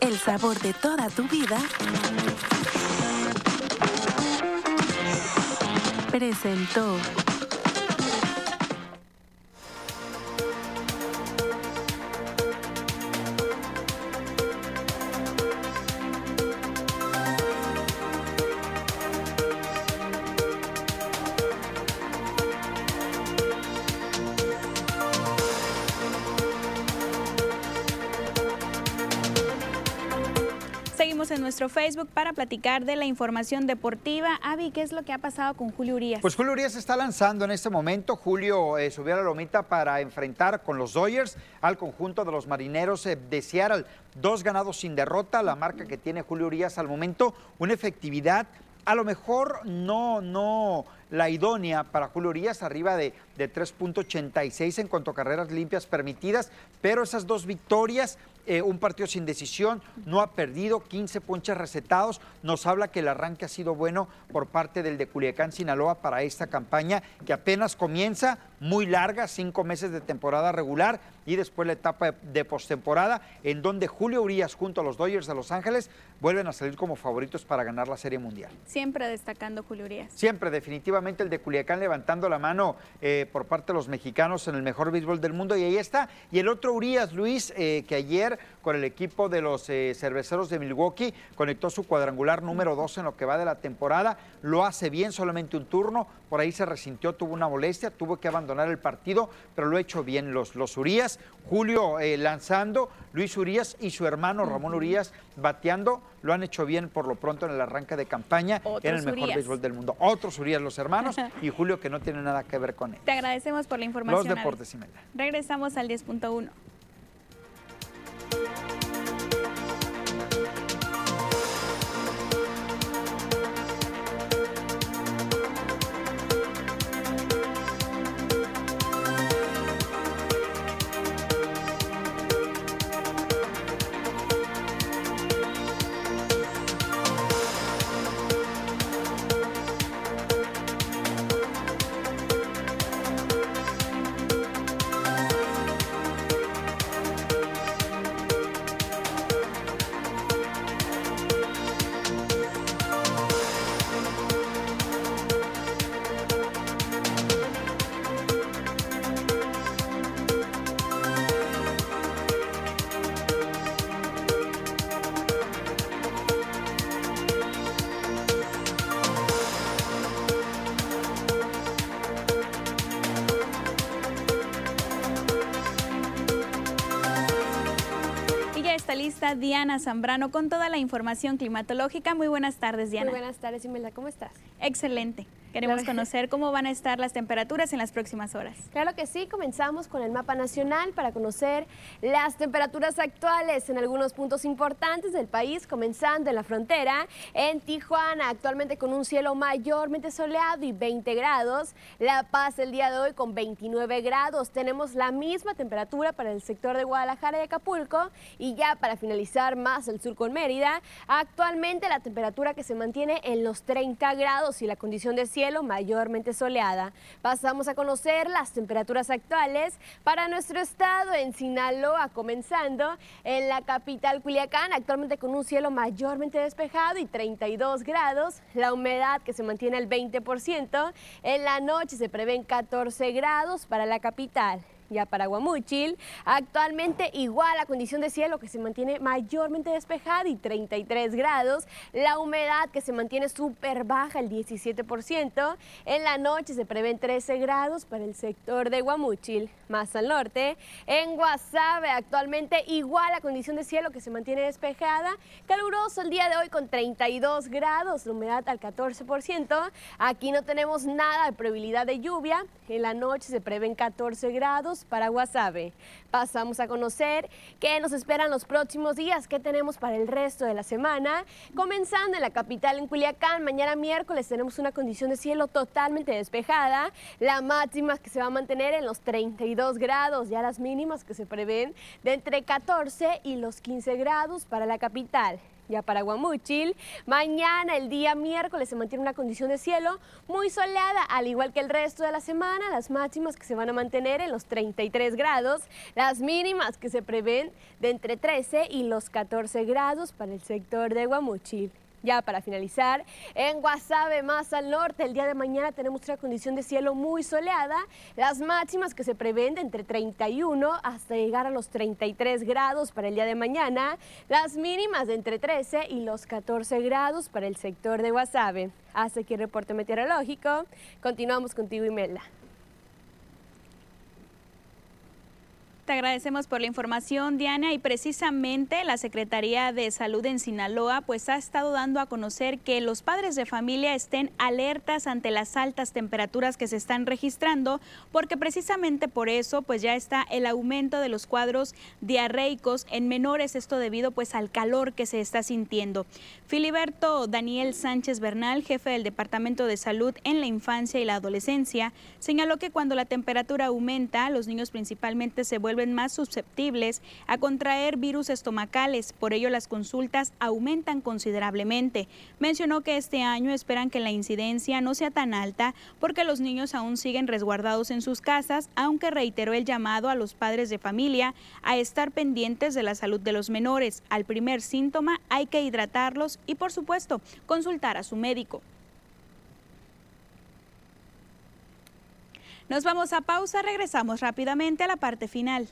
el sabor de toda tu vida, presentó. En nuestro Facebook para platicar de la información deportiva. Avi, ¿qué es lo que ha pasado con Julio Urias? Pues Julio Urias está lanzando en este momento. Julio eh, subió a la lomita para enfrentar con los Dodgers al conjunto de los marineros eh, de Seattle. Dos ganados sin derrota, la marca que tiene Julio Urias al momento, una efectividad a lo mejor no, no la idónea para Julio Urias, arriba de, de 3.86 en cuanto a carreras limpias permitidas, pero esas dos victorias, eh, un partido sin decisión, no ha perdido, 15 ponches recetados, nos habla que el arranque ha sido bueno por parte del de Culiacán, Sinaloa, para esta campaña que apenas comienza, muy larga, cinco meses de temporada regular y después la etapa de postemporada, en donde Julio Urias junto a los Dodgers de Los Ángeles vuelven a salir como favoritos para ganar la Serie Mundial. Siempre destacando Julio Urias. Siempre, definitivamente el de Culiacán levantando la mano eh, por parte de los mexicanos en el mejor béisbol del mundo y ahí está. Y el otro Urias, Luis, eh, que ayer con el equipo de los eh, cerveceros de Milwaukee conectó su cuadrangular número 2 en lo que va de la temporada, lo hace bien, solamente un turno, por ahí se resintió, tuvo una molestia, tuvo que abandonar el partido, pero lo ha hecho bien los, los Urias, Julio lanzando, Luis Urias y su hermano Ramón Urias bateando, lo han hecho bien por lo pronto en el arranque de campaña Otros en el mejor Urias. béisbol del mundo. Otros Urias, los hermanos, y Julio que no tiene nada que ver con él. Te agradecemos por la información. Los deportes, Imelda. Regresamos al 10.1. está Diana Zambrano con toda la información climatológica. Muy buenas tardes, Diana. Muy buenas tardes, Imelda. ¿Cómo estás? Excelente. Queremos conocer cómo van a estar las temperaturas en las próximas horas. Claro que sí, comenzamos con el mapa nacional para conocer las temperaturas actuales en algunos puntos importantes del país, comenzando en la frontera, en Tijuana, actualmente con un cielo mayormente soleado y 20 grados, La Paz el día de hoy con 29 grados, tenemos la misma temperatura para el sector de Guadalajara y Acapulco y ya para finalizar más el sur con Mérida, actualmente la temperatura que se mantiene en los 30 grados y la condición de cielo cielo mayormente soleada. Pasamos a conocer las temperaturas actuales para nuestro estado en Sinaloa, comenzando en la capital Culiacán, actualmente con un cielo mayormente despejado y 32 grados. La humedad que se mantiene al 20%. En la noche se prevén 14 grados para la capital ya para Guamúchil. Actualmente igual la condición de cielo que se mantiene mayormente despejada y 33 grados. La humedad que se mantiene súper baja, el 17%. En la noche se prevén 13 grados para el sector de Guamúchil. Más al norte, en Guasave actualmente igual la condición de cielo que se mantiene despejada. Caluroso el día de hoy con 32 grados, la humedad al 14%. Aquí no tenemos nada de probabilidad de lluvia. En la noche se prevén 14 grados para Guasave. Pasamos a conocer qué nos esperan los próximos días, qué tenemos para el resto de la semana. Comenzando en la capital, en Culiacán, mañana miércoles tenemos una condición de cielo totalmente despejada. La máxima que se va a mantener en los 32 grados, ya las mínimas que se prevén de entre 14 y los 15 grados para la capital ya para Guamúchil. Mañana, el día miércoles, se mantiene una condición de cielo muy soleada, al igual que el resto de la semana. Las máximas que se van a mantener en los 33 grados, las mínimas que se prevén de entre 13 y los 14 grados para el sector de Guamúchil. Ya para finalizar, en Guasave, más al norte, el día de mañana tenemos una condición de cielo muy soleada. Las máximas que se prevén de entre 31 hasta llegar a los 33 grados para el día de mañana. Las mínimas de entre 13 y los 14 grados para el sector de Guasave. Hasta aquí el reporte meteorológico. Continuamos contigo, Imelda. Te agradecemos por la información, Diana, y precisamente la Secretaría de Salud en Sinaloa pues ha estado dando a conocer que los padres de familia estén alertas ante las altas temperaturas que se están registrando, porque precisamente por eso pues ya está el aumento de los cuadros diarreicos en menores, esto debido pues al calor que se está sintiendo. Filiberto Daniel Sánchez Bernal, jefe del Departamento de Salud en la Infancia y la Adolescencia, señaló que cuando la temperatura aumenta, los niños principalmente se vuelven más susceptibles a contraer virus estomacales, por ello las consultas aumentan considerablemente. Mencionó que este año esperan que la incidencia no sea tan alta porque los niños aún siguen resguardados en sus casas, aunque reiteró el llamado a los padres de familia a estar pendientes de la salud de los menores. Al primer síntoma hay que hidratarlos y por supuesto consultar a su médico. Nos vamos a pausa, regresamos rápidamente a la parte final.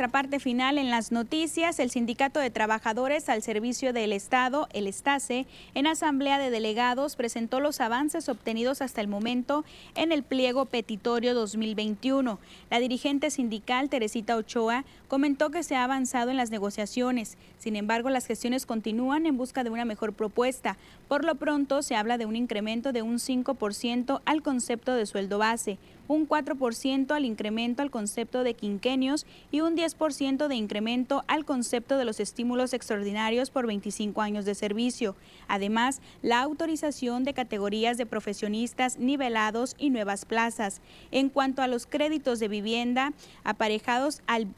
Nuestra parte final en las noticias, el Sindicato de Trabajadores al Servicio del Estado, el Estase, en Asamblea de Delegados presentó los avances obtenidos hasta el momento en el pliego petitorio 2021. La dirigente sindical, Teresita Ochoa, comentó que se ha avanzado en las negociaciones. Sin embargo, las gestiones continúan en busca de una mejor propuesta. Por lo pronto, se habla de un incremento de un 5% al concepto de sueldo base un 4% al incremento al concepto de quinquenios y un 10% de incremento al concepto de los estímulos extraordinarios por 25 años de servicio. Además, la autorización de categorías de profesionistas nivelados y nuevas plazas. En cuanto a los créditos de vivienda aparejados al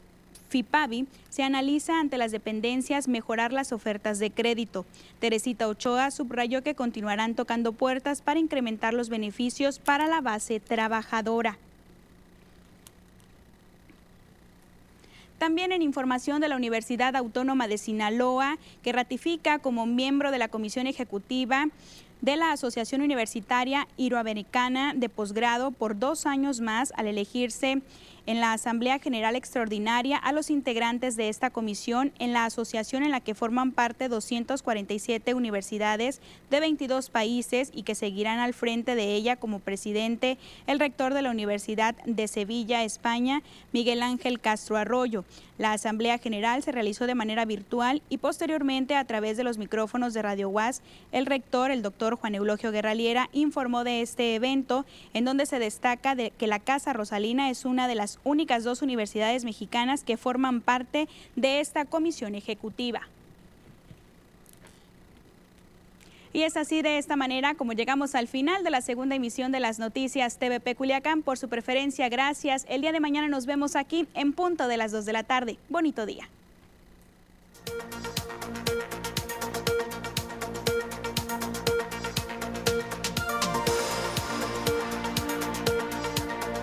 FIPAVI se analiza ante las dependencias mejorar las ofertas de crédito. Teresita Ochoa subrayó que continuarán tocando puertas para incrementar los beneficios para la base trabajadora. También en información de la Universidad Autónoma de Sinaloa, que ratifica como miembro de la Comisión Ejecutiva de la Asociación Universitaria Iroamericana de Posgrado por dos años más al elegirse en la Asamblea General Extraordinaria a los integrantes de esta comisión en la asociación en la que forman parte 247 universidades de 22 países y que seguirán al frente de ella como presidente el rector de la Universidad de Sevilla, España, Miguel Ángel Castro Arroyo. La Asamblea General se realizó de manera virtual y posteriormente a través de los micrófonos de Radio UAS, el rector, el doctor Juan Eulogio Guerraliera, informó de este evento en donde se destaca de que la Casa Rosalina es una de únicas dos universidades mexicanas que forman parte de esta comisión ejecutiva. Y es así de esta manera como llegamos al final de la segunda emisión de las noticias TVP Culiacán. Por su preferencia, gracias. El día de mañana nos vemos aquí en punto de las 2 de la tarde. Bonito día.